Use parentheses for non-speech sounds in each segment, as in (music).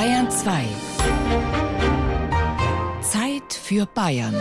Bayern 2. Zeit für Bayern.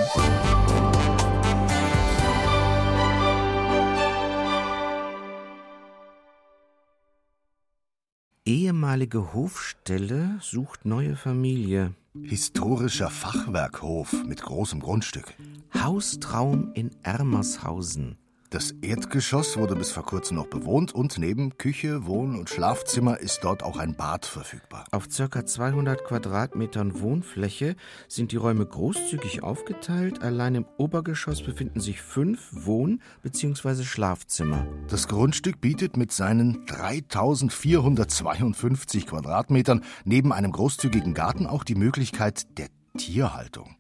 Ehemalige Hofstelle sucht neue Familie. Historischer Fachwerkhof mit großem Grundstück. Haustraum in Ermershausen. Das Erdgeschoss wurde bis vor kurzem noch bewohnt und neben Küche, Wohn- und Schlafzimmer ist dort auch ein Bad verfügbar. Auf ca. 200 Quadratmetern Wohnfläche sind die Räume großzügig aufgeteilt. Allein im Obergeschoss befinden sich fünf Wohn- bzw. Schlafzimmer. Das Grundstück bietet mit seinen 3452 Quadratmetern neben einem großzügigen Garten auch die Möglichkeit der Tierhaltung.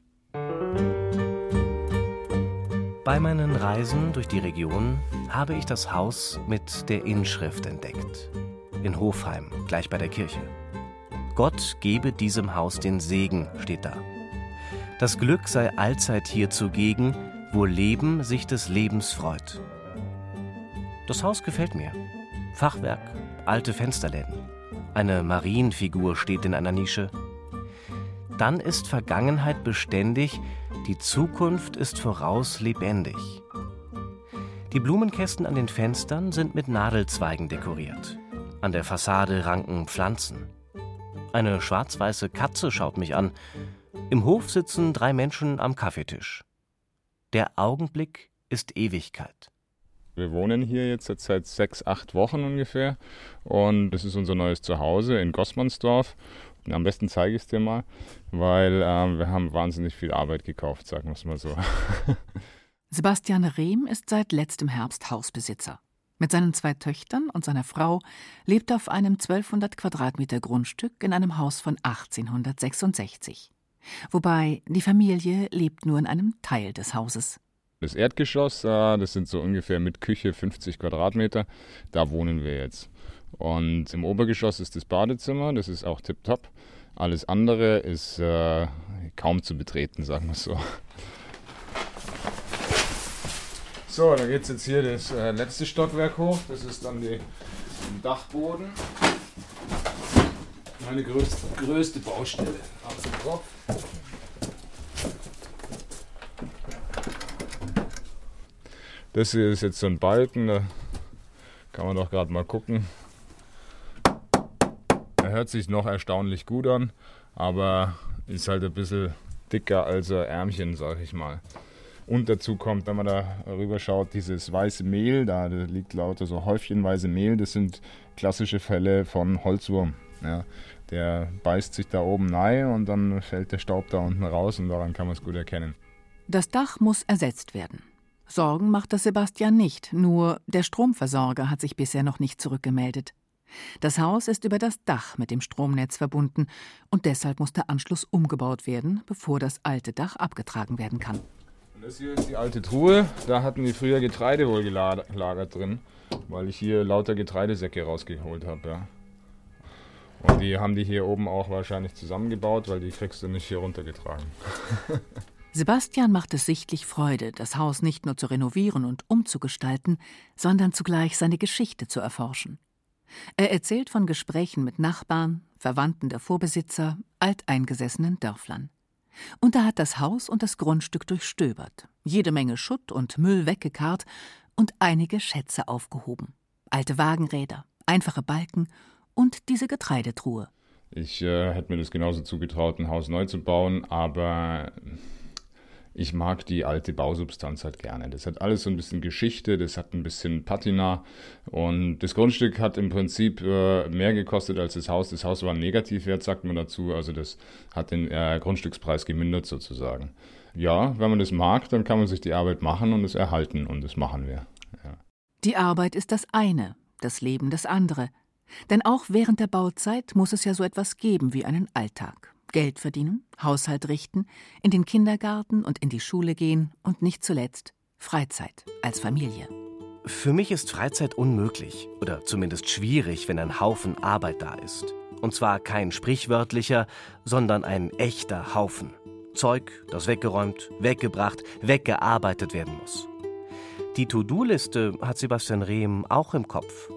Bei meinen Reisen durch die Region habe ich das Haus mit der Inschrift entdeckt. In Hofheim, gleich bei der Kirche. Gott gebe diesem Haus den Segen, steht da. Das Glück sei allzeit hier zugegen, wo Leben sich des Lebens freut. Das Haus gefällt mir. Fachwerk, alte Fensterläden. Eine Marienfigur steht in einer Nische. Dann ist Vergangenheit beständig, die Zukunft ist voraus lebendig. Die Blumenkästen an den Fenstern sind mit Nadelzweigen dekoriert. An der Fassade ranken Pflanzen. Eine schwarz-weiße Katze schaut mich an. Im Hof sitzen drei Menschen am Kaffeetisch. Der Augenblick ist Ewigkeit. Wir wohnen hier jetzt seit sechs, acht Wochen ungefähr und das ist unser neues Zuhause in Gossmannsdorf. Am besten zeige ich es dir mal, weil ähm, wir haben wahnsinnig viel Arbeit gekauft, sagen wir es mal so. (laughs) Sebastian Rehm ist seit letztem Herbst Hausbesitzer. Mit seinen zwei Töchtern und seiner Frau lebt er auf einem 1200 Quadratmeter Grundstück in einem Haus von 1866. Wobei die Familie lebt nur in einem Teil des Hauses. Das Erdgeschoss, äh, das sind so ungefähr mit Küche 50 Quadratmeter, da wohnen wir jetzt. Und im Obergeschoss ist das Badezimmer, das ist auch tipptopp. Alles andere ist äh, kaum zu betreten, sagen wir so. So, dann geht es jetzt hier das äh, letzte Stockwerk hoch. Das ist dann der Dachboden. Meine größte, größte Baustelle. Das hier ist jetzt so ein Balken, da kann man doch gerade mal gucken. Hört sich noch erstaunlich gut an, aber ist halt ein bisschen dicker als ein Ärmchen, sag ich mal. Und dazu kommt, wenn man da rüber schaut, dieses weiße Mehl, da, da liegt lauter so häufchenweise Mehl, das sind klassische Fälle von Holzwurm. Ja, der beißt sich da oben rein und dann fällt der Staub da unten raus und daran kann man es gut erkennen. Das Dach muss ersetzt werden. Sorgen macht das Sebastian nicht, nur der Stromversorger hat sich bisher noch nicht zurückgemeldet. Das Haus ist über das Dach mit dem Stromnetz verbunden und deshalb muss der Anschluss umgebaut werden, bevor das alte Dach abgetragen werden kann. Und das hier ist die alte Truhe, da hatten die früher Getreide wohl gelagert drin, weil ich hier lauter Getreidesäcke rausgeholt habe. Ja. Und die haben die hier oben auch wahrscheinlich zusammengebaut, weil die kriegst du nicht hier runtergetragen. (laughs) Sebastian macht es sichtlich Freude, das Haus nicht nur zu renovieren und umzugestalten, sondern zugleich seine Geschichte zu erforschen. Er erzählt von Gesprächen mit Nachbarn, Verwandten der Vorbesitzer, alteingesessenen Dörflern. Und er hat das Haus und das Grundstück durchstöbert, jede Menge Schutt und Müll weggekarrt und einige Schätze aufgehoben. Alte Wagenräder, einfache Balken und diese Getreidetruhe. Ich äh, hätte mir das genauso zugetraut, ein Haus neu zu bauen, aber ich mag die alte Bausubstanz halt gerne. Das hat alles so ein bisschen Geschichte, das hat ein bisschen Patina und das Grundstück hat im Prinzip äh, mehr gekostet als das Haus. Das Haus war ein Negativwert, sagt man dazu, also das hat den äh, Grundstückspreis gemindert sozusagen. Ja, wenn man das mag, dann kann man sich die Arbeit machen und es erhalten und das machen wir. Ja. Die Arbeit ist das eine, das Leben das andere. Denn auch während der Bauzeit muss es ja so etwas geben wie einen Alltag. Geld verdienen, Haushalt richten, in den Kindergarten und in die Schule gehen und nicht zuletzt Freizeit als Familie. Für mich ist Freizeit unmöglich oder zumindest schwierig, wenn ein Haufen Arbeit da ist. Und zwar kein sprichwörtlicher, sondern ein echter Haufen. Zeug, das weggeräumt, weggebracht, weggearbeitet werden muss. Die To-Do-Liste hat Sebastian Rehm auch im Kopf.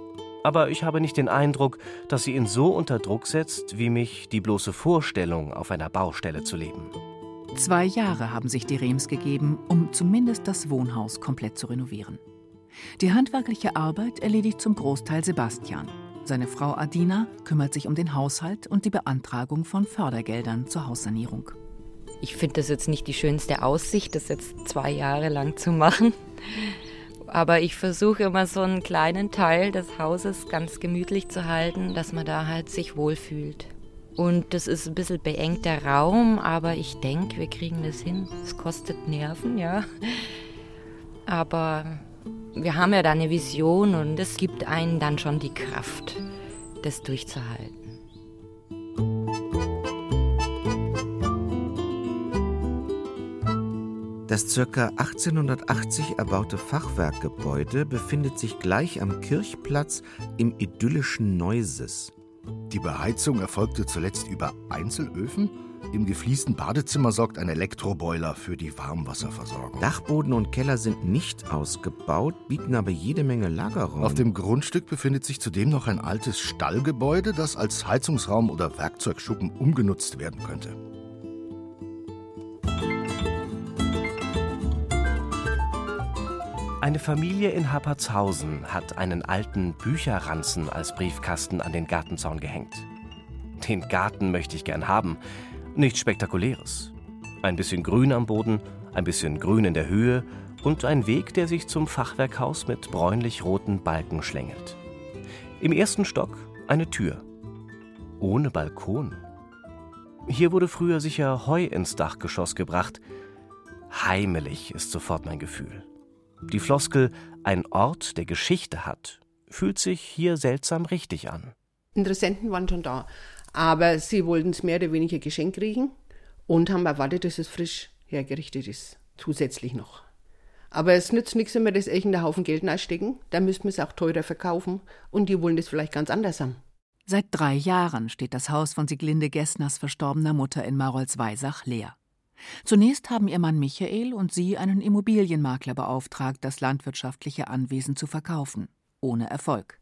Aber ich habe nicht den Eindruck, dass sie ihn so unter Druck setzt, wie mich die bloße Vorstellung, auf einer Baustelle zu leben. Zwei Jahre haben sich die Rehms gegeben, um zumindest das Wohnhaus komplett zu renovieren. Die handwerkliche Arbeit erledigt zum Großteil Sebastian. Seine Frau Adina kümmert sich um den Haushalt und die Beantragung von Fördergeldern zur Haussanierung. Ich finde das jetzt nicht die schönste Aussicht, das jetzt zwei Jahre lang zu machen. Aber ich versuche immer so einen kleinen Teil des Hauses ganz gemütlich zu halten, dass man da halt sich wohlfühlt. Und das ist ein bisschen beengter Raum, aber ich denke, wir kriegen das hin. Es kostet Nerven, ja. Aber wir haben ja da eine Vision und es gibt einen dann schon die Kraft, das durchzuhalten. Das ca. 1880 erbaute Fachwerkgebäude befindet sich gleich am Kirchplatz im idyllischen Neuses. Die Beheizung erfolgte zuletzt über Einzelöfen. Im gefliesten Badezimmer sorgt ein Elektroboiler für die Warmwasserversorgung. Dachboden und Keller sind nicht ausgebaut, bieten aber jede Menge Lagerraum. Auf dem Grundstück befindet sich zudem noch ein altes Stallgebäude, das als Heizungsraum oder Werkzeugschuppen umgenutzt werden könnte. Eine Familie in Happertshausen hat einen alten Bücherranzen als Briefkasten an den Gartenzaun gehängt. Den Garten möchte ich gern haben. Nichts Spektakuläres. Ein bisschen Grün am Boden, ein bisschen Grün in der Höhe und ein Weg, der sich zum Fachwerkhaus mit bräunlich-roten Balken schlängelt. Im ersten Stock eine Tür. Ohne Balkon. Hier wurde früher sicher Heu ins Dachgeschoss gebracht. Heimelig ist sofort mein Gefühl. Die Floskel ein Ort, der Geschichte hat, fühlt sich hier seltsam richtig an. Interessenten waren schon da, aber sie wollten es mehr oder weniger geschenkt kriegen und haben erwartet, dass es frisch hergerichtet ist, zusätzlich noch. Aber es nützt nichts, wenn wir das echt in der Haufen Geld einstecken, dann müssten wir es auch teurer verkaufen und die wollen das vielleicht ganz anders haben. Seit drei Jahren steht das Haus von Siglinde Gessners verstorbener Mutter in Marolsweisach leer. Zunächst haben ihr Mann Michael und sie einen Immobilienmakler beauftragt, das landwirtschaftliche Anwesen zu verkaufen. Ohne Erfolg.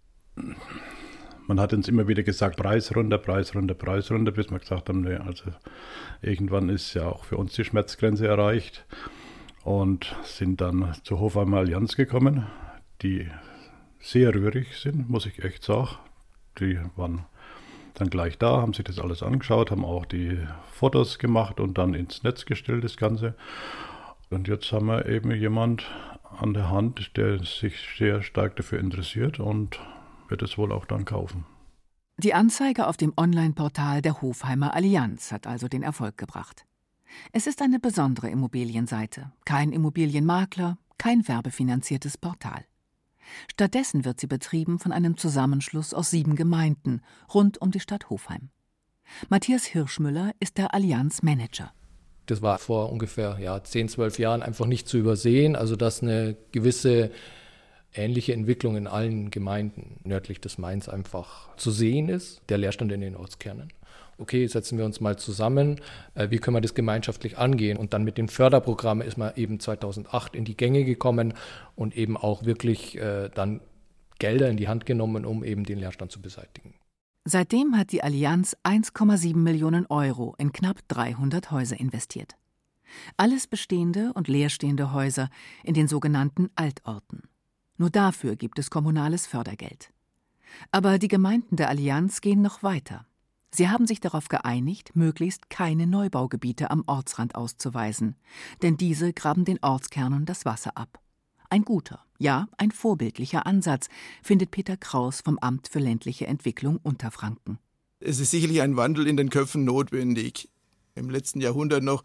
Man hat uns immer wieder gesagt, Preis runter, Preis runter, Preis runter, bis wir gesagt haben, nee, also irgendwann ist ja auch für uns die Schmerzgrenze erreicht und sind dann zur Hofheimer Allianz gekommen, die sehr rührig sind, muss ich echt sagen. Die waren dann gleich da, haben sich das alles angeschaut, haben auch die Fotos gemacht und dann ins Netz gestellt, das Ganze. Und jetzt haben wir eben jemand an der Hand, der sich sehr stark dafür interessiert und wird es wohl auch dann kaufen. Die Anzeige auf dem Online-Portal der Hofheimer Allianz hat also den Erfolg gebracht. Es ist eine besondere Immobilienseite, kein Immobilienmakler, kein werbefinanziertes Portal. Stattdessen wird sie betrieben von einem Zusammenschluss aus sieben Gemeinden rund um die Stadt Hofheim. Matthias Hirschmüller ist der Allianz Manager. Das war vor ungefähr ja, 10, 12 Jahren einfach nicht zu übersehen. Also, dass eine gewisse ähnliche Entwicklung in allen Gemeinden nördlich des Mains einfach zu sehen ist, der Leerstand in den Ortskernen okay, setzen wir uns mal zusammen, äh, wie können wir das gemeinschaftlich angehen? Und dann mit den Förderprogrammen ist man eben 2008 in die Gänge gekommen und eben auch wirklich äh, dann Gelder in die Hand genommen, um eben den Leerstand zu beseitigen. Seitdem hat die Allianz 1,7 Millionen Euro in knapp 300 Häuser investiert. Alles bestehende und leerstehende Häuser in den sogenannten Altorten. Nur dafür gibt es kommunales Fördergeld. Aber die Gemeinden der Allianz gehen noch weiter. Sie haben sich darauf geeinigt, möglichst keine Neubaugebiete am Ortsrand auszuweisen, denn diese graben den Ortskernen das Wasser ab. Ein guter, ja, ein vorbildlicher Ansatz, findet Peter Kraus vom Amt für ländliche Entwicklung Unterfranken. Es ist sicherlich ein Wandel in den Köpfen notwendig. Im letzten Jahrhundert noch,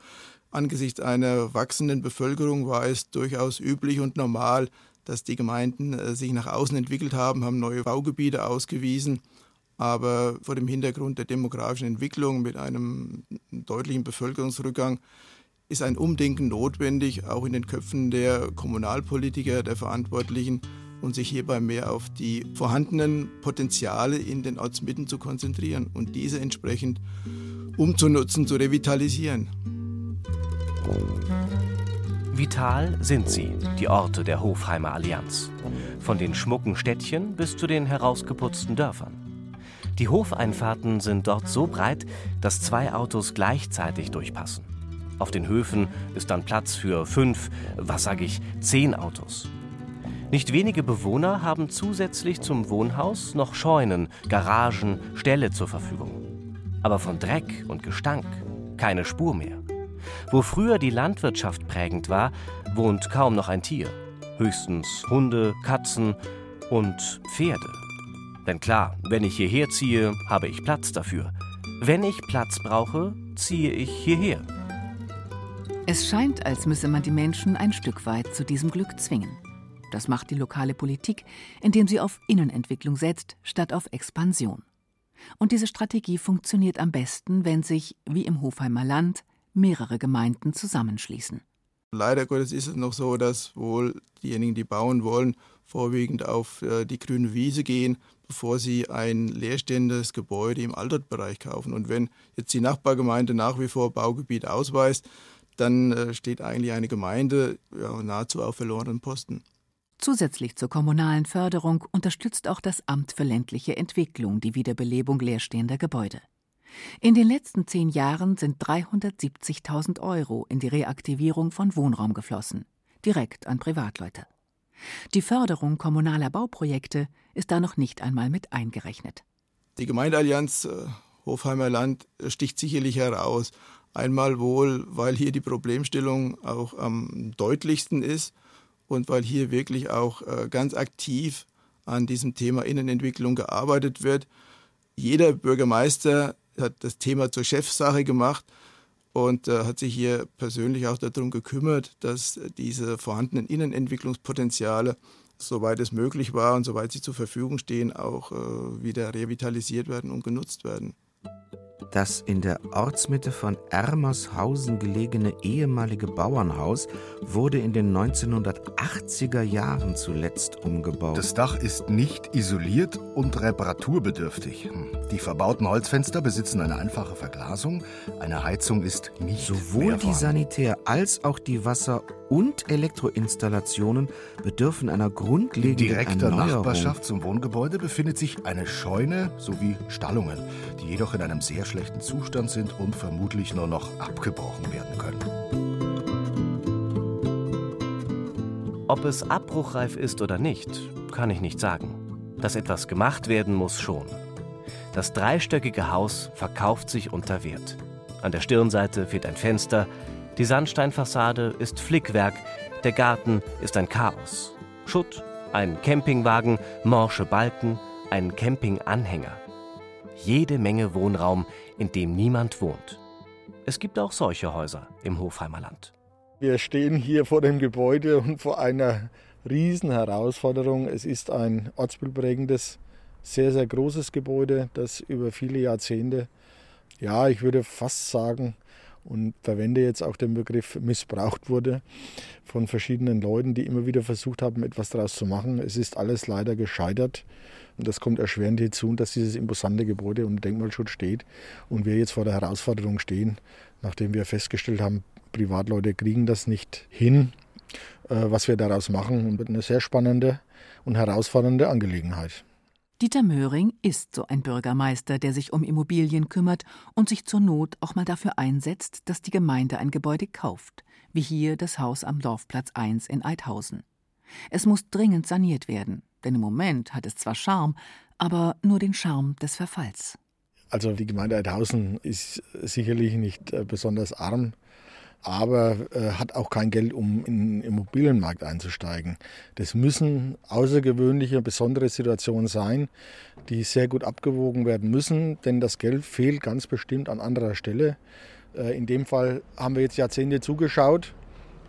angesichts einer wachsenden Bevölkerung, war es durchaus üblich und normal, dass die Gemeinden äh, sich nach außen entwickelt haben, haben neue Baugebiete ausgewiesen aber vor dem Hintergrund der demografischen Entwicklung mit einem deutlichen Bevölkerungsrückgang ist ein Umdenken notwendig, auch in den Köpfen der Kommunalpolitiker, der Verantwortlichen, und sich hierbei mehr auf die vorhandenen Potenziale in den Ortsmitten zu konzentrieren und diese entsprechend umzunutzen, zu revitalisieren. Vital sind sie, die Orte der Hofheimer Allianz. Von den schmucken Städtchen bis zu den herausgeputzten Dörfern. Die Hofeinfahrten sind dort so breit, dass zwei Autos gleichzeitig durchpassen. Auf den Höfen ist dann Platz für fünf, was sage ich, zehn Autos. Nicht wenige Bewohner haben zusätzlich zum Wohnhaus noch Scheunen, Garagen, Ställe zur Verfügung. Aber von Dreck und Gestank keine Spur mehr. Wo früher die Landwirtschaft prägend war, wohnt kaum noch ein Tier. Höchstens Hunde, Katzen und Pferde. Denn klar, wenn ich hierher ziehe, habe ich Platz dafür. Wenn ich Platz brauche, ziehe ich hierher. Es scheint, als müsse man die Menschen ein Stück weit zu diesem Glück zwingen. Das macht die lokale Politik, indem sie auf Innenentwicklung setzt, statt auf Expansion. Und diese Strategie funktioniert am besten, wenn sich, wie im Hofheimer Land, mehrere Gemeinden zusammenschließen. Leider Gottes ist es noch so, dass wohl diejenigen, die bauen wollen, vorwiegend auf äh, die grüne Wiese gehen, bevor sie ein leerstehendes Gebäude im Altertbereich kaufen. Und wenn jetzt die Nachbargemeinde nach wie vor Baugebiet ausweist, dann äh, steht eigentlich eine Gemeinde ja, nahezu auf verlorenen Posten. Zusätzlich zur kommunalen Förderung unterstützt auch das Amt für ländliche Entwicklung die Wiederbelebung leerstehender Gebäude. In den letzten zehn Jahren sind 370.000 Euro in die Reaktivierung von Wohnraum geflossen, direkt an Privatleute. Die Förderung kommunaler Bauprojekte ist da noch nicht einmal mit eingerechnet. Die Gemeindeallianz äh, Hofheimer Land sticht sicherlich heraus. Einmal wohl, weil hier die Problemstellung auch am deutlichsten ist und weil hier wirklich auch äh, ganz aktiv an diesem Thema Innenentwicklung gearbeitet wird. Jeder Bürgermeister hat das Thema zur Chefsache gemacht und äh, hat sich hier persönlich auch darum gekümmert, dass diese vorhandenen Innenentwicklungspotenziale, soweit es möglich war und soweit sie zur Verfügung stehen, auch äh, wieder revitalisiert werden und genutzt werden. Das in der Ortsmitte von Ermershausen gelegene ehemalige Bauernhaus wurde in den 1980er Jahren zuletzt umgebaut. Das Dach ist nicht isoliert und reparaturbedürftig. Hm. Die verbauten Holzfenster besitzen eine einfache Verglasung. Eine Heizung ist nicht Sowohl die Sanitär- als auch die Wasser- und Elektroinstallationen bedürfen einer grundlegenden In direkter Erneuerung. Nachbarschaft zum Wohngebäude befindet sich eine Scheune sowie Stallungen, die jedoch in einem sehr schlechten Zustand sind und vermutlich nur noch abgebrochen werden können. Ob es abbruchreif ist oder nicht, kann ich nicht sagen. Dass etwas gemacht werden muss schon. Das dreistöckige Haus verkauft sich unter Wert. An der Stirnseite fehlt ein Fenster, die Sandsteinfassade ist Flickwerk, der Garten ist ein Chaos. Schutt, ein Campingwagen, morsche Balken, ein Campinganhänger. Jede Menge Wohnraum, in dem niemand wohnt. Es gibt auch solche Häuser im Hofheimer Land. Wir stehen hier vor dem Gebäude und vor einer riesen Herausforderung. Es ist ein ortsbildprägendes, sehr, sehr großes Gebäude, das über viele Jahrzehnte, ja, ich würde fast sagen, und verwende jetzt auch den Begriff missbraucht wurde von verschiedenen Leuten, die immer wieder versucht haben, etwas daraus zu machen. Es ist alles leider gescheitert. Und das kommt erschwerend hinzu, dass dieses imposante Gebäude unter Denkmalschutz steht und wir jetzt vor der Herausforderung stehen, nachdem wir festgestellt haben, Privatleute kriegen das nicht hin, äh, was wir daraus machen. Und eine sehr spannende und herausfordernde Angelegenheit. Dieter Möhring ist so ein Bürgermeister, der sich um Immobilien kümmert und sich zur Not auch mal dafür einsetzt, dass die Gemeinde ein Gebäude kauft, wie hier das Haus am Dorfplatz 1 in Eidhausen. Es muss dringend saniert werden, denn im Moment hat es zwar Charme, aber nur den Charme des Verfalls. Also die Gemeinde Eidhausen ist sicherlich nicht äh, besonders arm, aber äh, hat auch kein Geld, um in den Immobilienmarkt einzusteigen. Das müssen außergewöhnliche, besondere Situationen sein, die sehr gut abgewogen werden müssen, denn das Geld fehlt ganz bestimmt an anderer Stelle. Äh, in dem Fall haben wir jetzt Jahrzehnte zugeschaut,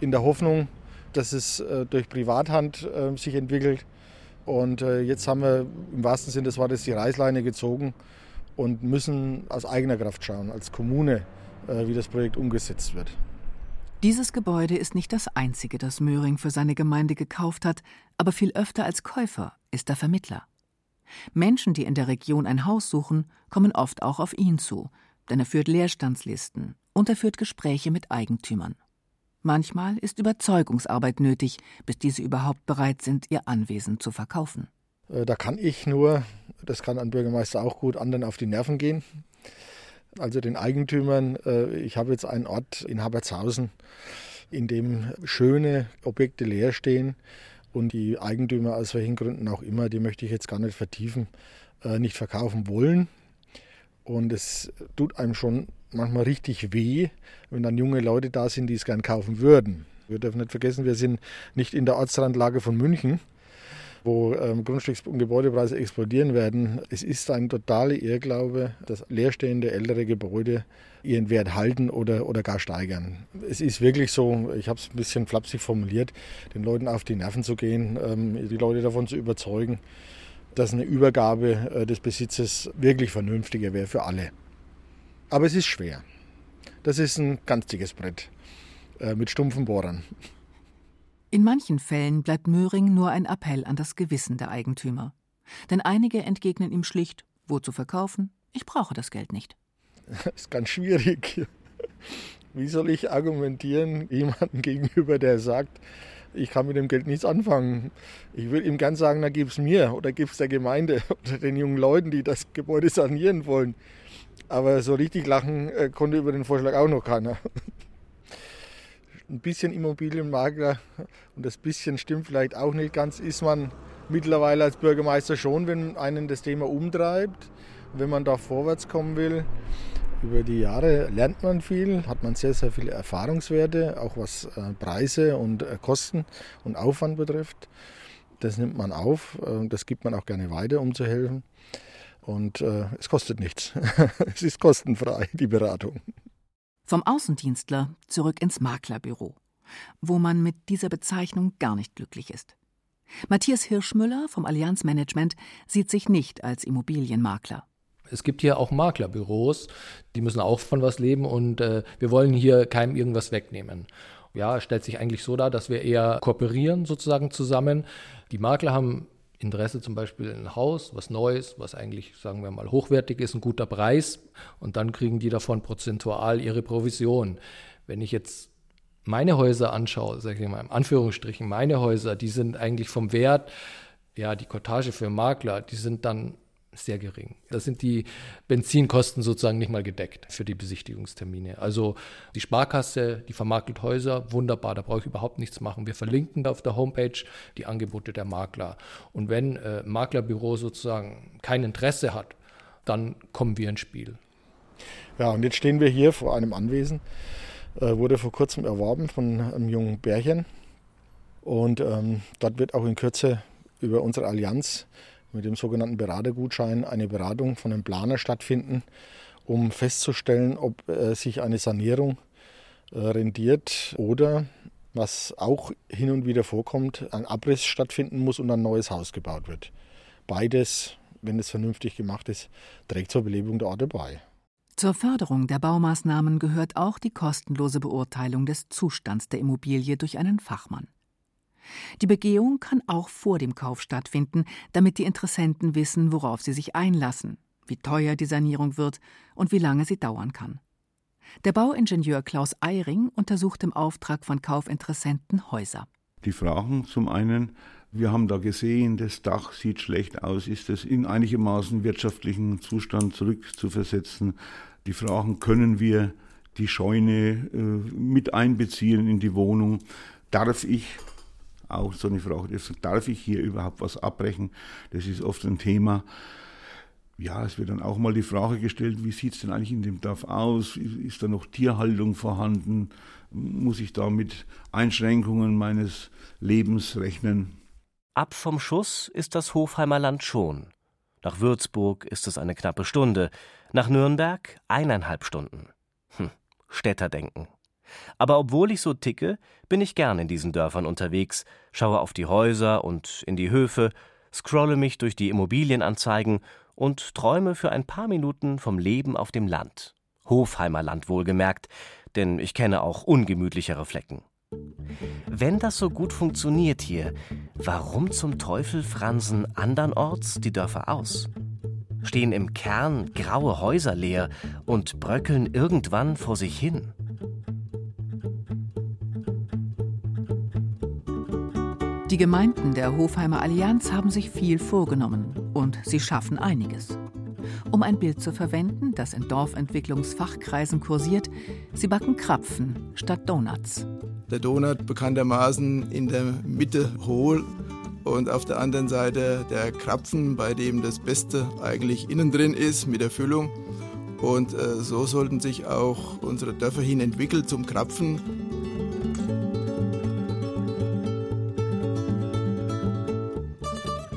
in der Hoffnung, dass es äh, durch Privathand äh, sich entwickelt. Und äh, jetzt haben wir im wahrsten Sinne des Wortes die Reißleine gezogen und müssen aus eigener Kraft schauen, als Kommune, äh, wie das Projekt umgesetzt wird. Dieses Gebäude ist nicht das einzige, das Möhring für seine Gemeinde gekauft hat, aber viel öfter als Käufer ist er Vermittler. Menschen, die in der Region ein Haus suchen, kommen oft auch auf ihn zu, denn er führt Leerstandslisten und er führt Gespräche mit Eigentümern. Manchmal ist Überzeugungsarbeit nötig, bis diese überhaupt bereit sind, ihr Anwesen zu verkaufen. Äh, da kann ich nur, das kann ein Bürgermeister auch gut, anderen auf die Nerven gehen. Also den Eigentümern, äh, ich habe jetzt einen Ort in Habertshausen, in dem schöne Objekte leer stehen und die Eigentümer aus welchen Gründen auch immer, die möchte ich jetzt gar nicht vertiefen, äh, nicht verkaufen wollen. Und es tut einem schon manchmal richtig weh, wenn dann junge Leute da sind, die es gern kaufen würden. Wir dürfen nicht vergessen, wir sind nicht in der Ortsrandlage von München, wo ähm, Grundstücks- und Gebäudepreise explodieren werden. Es ist ein totaler Irrglaube, dass leerstehende ältere Gebäude ihren Wert halten oder, oder gar steigern. Es ist wirklich so, ich habe es ein bisschen flapsig formuliert, den Leuten auf die Nerven zu gehen, ähm, die Leute davon zu überzeugen, dass eine Übergabe äh, des Besitzes wirklich vernünftiger wäre für alle. Aber es ist schwer. Das ist ein ganz dickes Brett äh, mit stumpfen Bohrern. In manchen Fällen bleibt Möhring nur ein Appell an das Gewissen der Eigentümer. Denn einige entgegnen ihm schlicht, wo zu verkaufen, ich brauche das Geld nicht. Das (laughs) ist ganz schwierig. Wie soll ich argumentieren jemandem gegenüber, der sagt, ich kann mit dem Geld nichts anfangen. Ich würde ihm gern sagen, na gib es mir oder gib es der Gemeinde (laughs) oder den jungen Leuten, die das Gebäude sanieren wollen. Aber so richtig lachen äh, konnte über den Vorschlag auch noch keiner. Ein bisschen Immobilienmakler und das bisschen stimmt vielleicht auch nicht ganz, ist man mittlerweile als Bürgermeister schon, wenn einen das Thema umtreibt, wenn man da vorwärts kommen will. Über die Jahre lernt man viel, hat man sehr, sehr viele Erfahrungswerte, auch was äh, Preise und äh, Kosten und Aufwand betrifft. Das nimmt man auf, äh, das gibt man auch gerne weiter, um zu helfen. Und es kostet nichts. (laughs) es ist kostenfrei, die Beratung. Vom Außendienstler zurück ins Maklerbüro, wo man mit dieser Bezeichnung gar nicht glücklich ist. Matthias Hirschmüller vom Allianz Management sieht sich nicht als Immobilienmakler. Es gibt hier auch Maklerbüros, die müssen auch von was leben und äh, wir wollen hier keinem irgendwas wegnehmen. Ja, es stellt sich eigentlich so dar, dass wir eher kooperieren sozusagen zusammen. Die Makler haben Interesse zum Beispiel ein Haus, was Neues, was eigentlich, sagen wir mal, hochwertig ist, ein guter Preis und dann kriegen die davon prozentual ihre Provision. Wenn ich jetzt meine Häuser anschaue, sage ich mal in Anführungsstrichen, meine Häuser, die sind eigentlich vom Wert, ja, die Cottage für Makler, die sind dann sehr gering. Da sind die Benzinkosten sozusagen nicht mal gedeckt für die Besichtigungstermine. Also die Sparkasse, die vermakelt Häuser, wunderbar, da brauche ich überhaupt nichts machen. Wir verlinken da auf der Homepage die Angebote der Makler. Und wenn äh, Maklerbüro sozusagen kein Interesse hat, dann kommen wir ins Spiel. Ja, und jetzt stehen wir hier vor einem Anwesen. Äh, wurde vor kurzem erworben von einem jungen Bärchen. Und ähm, dort wird auch in Kürze über unsere Allianz mit dem sogenannten Beratergutschein eine Beratung von einem Planer stattfinden, um festzustellen, ob äh, sich eine Sanierung äh, rendiert oder, was auch hin und wieder vorkommt, ein Abriss stattfinden muss und ein neues Haus gebaut wird. Beides, wenn es vernünftig gemacht ist, trägt zur Belebung der Orte bei. Zur Förderung der Baumaßnahmen gehört auch die kostenlose Beurteilung des Zustands der Immobilie durch einen Fachmann. Die Begehung kann auch vor dem Kauf stattfinden, damit die Interessenten wissen, worauf sie sich einlassen, wie teuer die Sanierung wird und wie lange sie dauern kann. Der Bauingenieur Klaus Eiring untersucht im Auftrag von Kaufinteressenten Häuser. Die fragen zum einen, wir haben da gesehen, das Dach sieht schlecht aus, ist es in einigermaßen wirtschaftlichen Zustand zurückzuversetzen? Die fragen, können wir die Scheune äh, mit einbeziehen in die Wohnung? Darf ich auch so eine Frage, darf ich hier überhaupt was abbrechen? Das ist oft ein Thema. Ja, es wird dann auch mal die Frage gestellt, wie sieht es denn eigentlich in dem Dorf aus? Ist da noch Tierhaltung vorhanden? Muss ich da mit Einschränkungen meines Lebens rechnen? Ab vom Schuss ist das Hofheimer Land schon. Nach Würzburg ist es eine knappe Stunde, nach Nürnberg eineinhalb Stunden. Hm, Städterdenken. Aber obwohl ich so ticke, bin ich gern in diesen Dörfern unterwegs, schaue auf die Häuser und in die Höfe, scrolle mich durch die Immobilienanzeigen und träume für ein paar Minuten vom Leben auf dem Land. Hofheimer Land wohlgemerkt, denn ich kenne auch ungemütlichere Flecken. Wenn das so gut funktioniert hier, warum zum Teufel fransen andernorts die Dörfer aus? Stehen im Kern graue Häuser leer und bröckeln irgendwann vor sich hin? Die Gemeinden der Hofheimer Allianz haben sich viel vorgenommen und sie schaffen einiges. Um ein Bild zu verwenden, das in Dorfentwicklungsfachkreisen kursiert, sie backen Krapfen statt Donuts. Der Donut bekanntermaßen in der Mitte hohl und auf der anderen Seite der Krapfen, bei dem das Beste eigentlich innen drin ist mit der Füllung. Und äh, so sollten sich auch unsere Dörfer hin entwickeln zum Krapfen.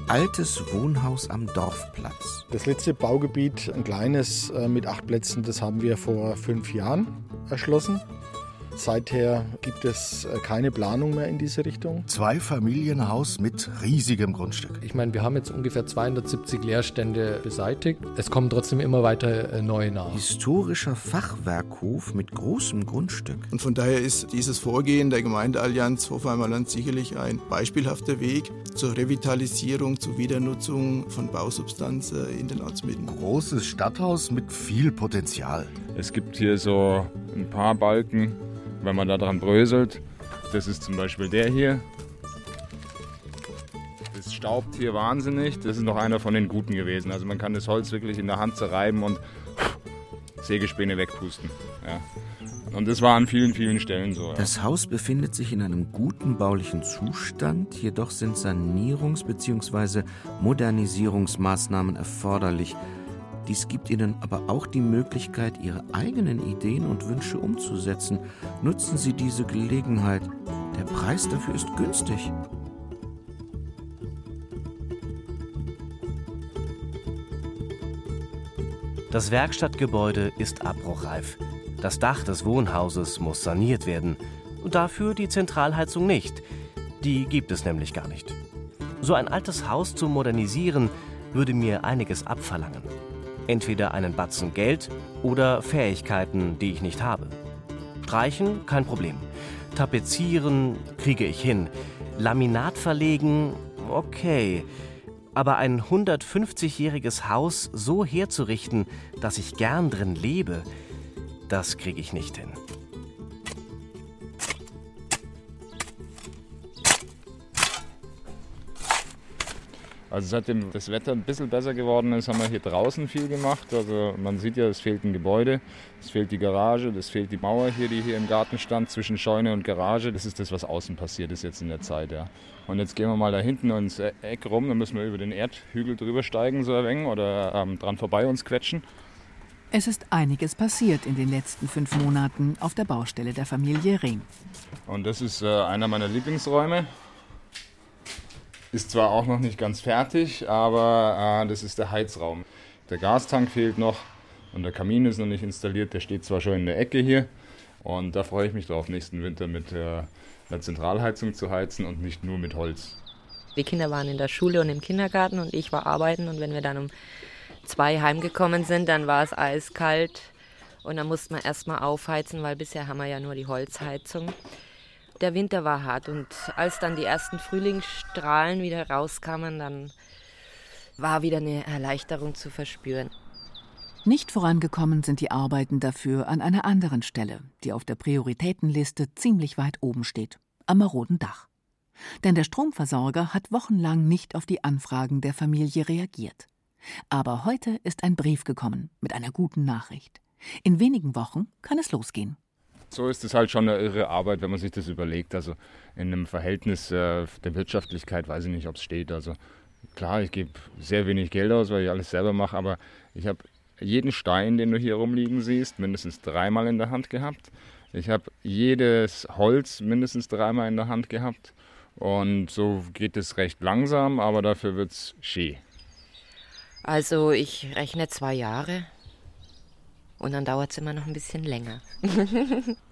Altes Wohnhaus am Dorfplatz. Das letzte Baugebiet, ein kleines äh, mit acht Plätzen, das haben wir vor fünf Jahren erschlossen. Seither gibt es äh, keine Planung mehr in diese Richtung. Zwei Familienhaus mit riesigem Grundstück. Ich meine, wir haben jetzt ungefähr 270 Leerstände beseitigt. Es kommen trotzdem immer weiter äh, neue nach. Historischer Fachwerkhof mit großem Grundstück. Und von daher ist dieses Vorgehen der Gemeindeallianz Hofheimer Land sicherlich ein beispielhafter Weg zur Revitalisierung, zur Wiedernutzung von Bausubstanz in den Ortsmitten. Großes Stadthaus mit viel Potenzial. Es gibt hier so ein paar Balken, wenn man da dran bröselt. Das ist zum Beispiel der hier. Das staubt hier wahnsinnig. Das ist noch einer von den guten gewesen. Also man kann das Holz wirklich in der Hand zerreiben und Sägespäne wegpusten. Ja. Und das war an vielen, vielen Stellen so. Ja. Das Haus befindet sich in einem guten baulichen Zustand, jedoch sind Sanierungs- bzw. Modernisierungsmaßnahmen erforderlich. Dies gibt ihnen aber auch die Möglichkeit, ihre eigenen Ideen und Wünsche umzusetzen. Nutzen Sie diese Gelegenheit. Der Preis dafür ist günstig. Das Werkstattgebäude ist abbruchreif. Das Dach des Wohnhauses muss saniert werden. Dafür die Zentralheizung nicht. Die gibt es nämlich gar nicht. So ein altes Haus zu modernisieren, würde mir einiges abverlangen. Entweder einen Batzen Geld oder Fähigkeiten, die ich nicht habe. Streichen, kein Problem. Tapezieren kriege ich hin. Laminat verlegen, okay. Aber ein 150-jähriges Haus so herzurichten, dass ich gern drin lebe, das kriege ich nicht hin. Also seitdem das Wetter ein bisschen besser geworden ist, haben wir hier draußen viel gemacht. Also man sieht ja, es fehlt ein Gebäude, es fehlt die Garage, es fehlt die Mauer hier, die hier im Garten stand, zwischen Scheune und Garage. Das ist das, was außen passiert ist jetzt in der Zeit, ja. Und jetzt gehen wir mal da hinten ins Eck rum, dann müssen wir über den Erdhügel drüber steigen so wenig oder ähm, dran vorbei uns quetschen. Es ist einiges passiert in den letzten fünf Monaten auf der Baustelle der Familie Rehm. Und das ist äh, einer meiner Lieblingsräume. Ist zwar auch noch nicht ganz fertig, aber äh, das ist der Heizraum. Der Gastank fehlt noch und der Kamin ist noch nicht installiert. Der steht zwar schon in der Ecke hier und da freue ich mich drauf, nächsten Winter mit äh, einer Zentralheizung zu heizen und nicht nur mit Holz. Die Kinder waren in der Schule und im Kindergarten und ich war arbeiten und wenn wir dann um zwei heimgekommen sind, dann war es eiskalt und dann mussten wir erstmal aufheizen, weil bisher haben wir ja nur die Holzheizung der Winter war hart und als dann die ersten Frühlingsstrahlen wieder rauskamen, dann war wieder eine Erleichterung zu verspüren. Nicht vorangekommen sind die Arbeiten dafür an einer anderen Stelle, die auf der Prioritätenliste ziemlich weit oben steht, am maroden Dach. Denn der Stromversorger hat wochenlang nicht auf die Anfragen der Familie reagiert. Aber heute ist ein Brief gekommen mit einer guten Nachricht. In wenigen Wochen kann es losgehen. So ist es halt schon eine irre Arbeit, wenn man sich das überlegt. Also in einem Verhältnis äh, der Wirtschaftlichkeit weiß ich nicht, ob es steht. Also klar, ich gebe sehr wenig Geld aus, weil ich alles selber mache, aber ich habe jeden Stein, den du hier rumliegen siehst, mindestens dreimal in der Hand gehabt. Ich habe jedes Holz mindestens dreimal in der Hand gehabt. Und so geht es recht langsam, aber dafür wird es schön. Also ich rechne zwei Jahre und dann dauert es immer noch ein bisschen länger. (laughs)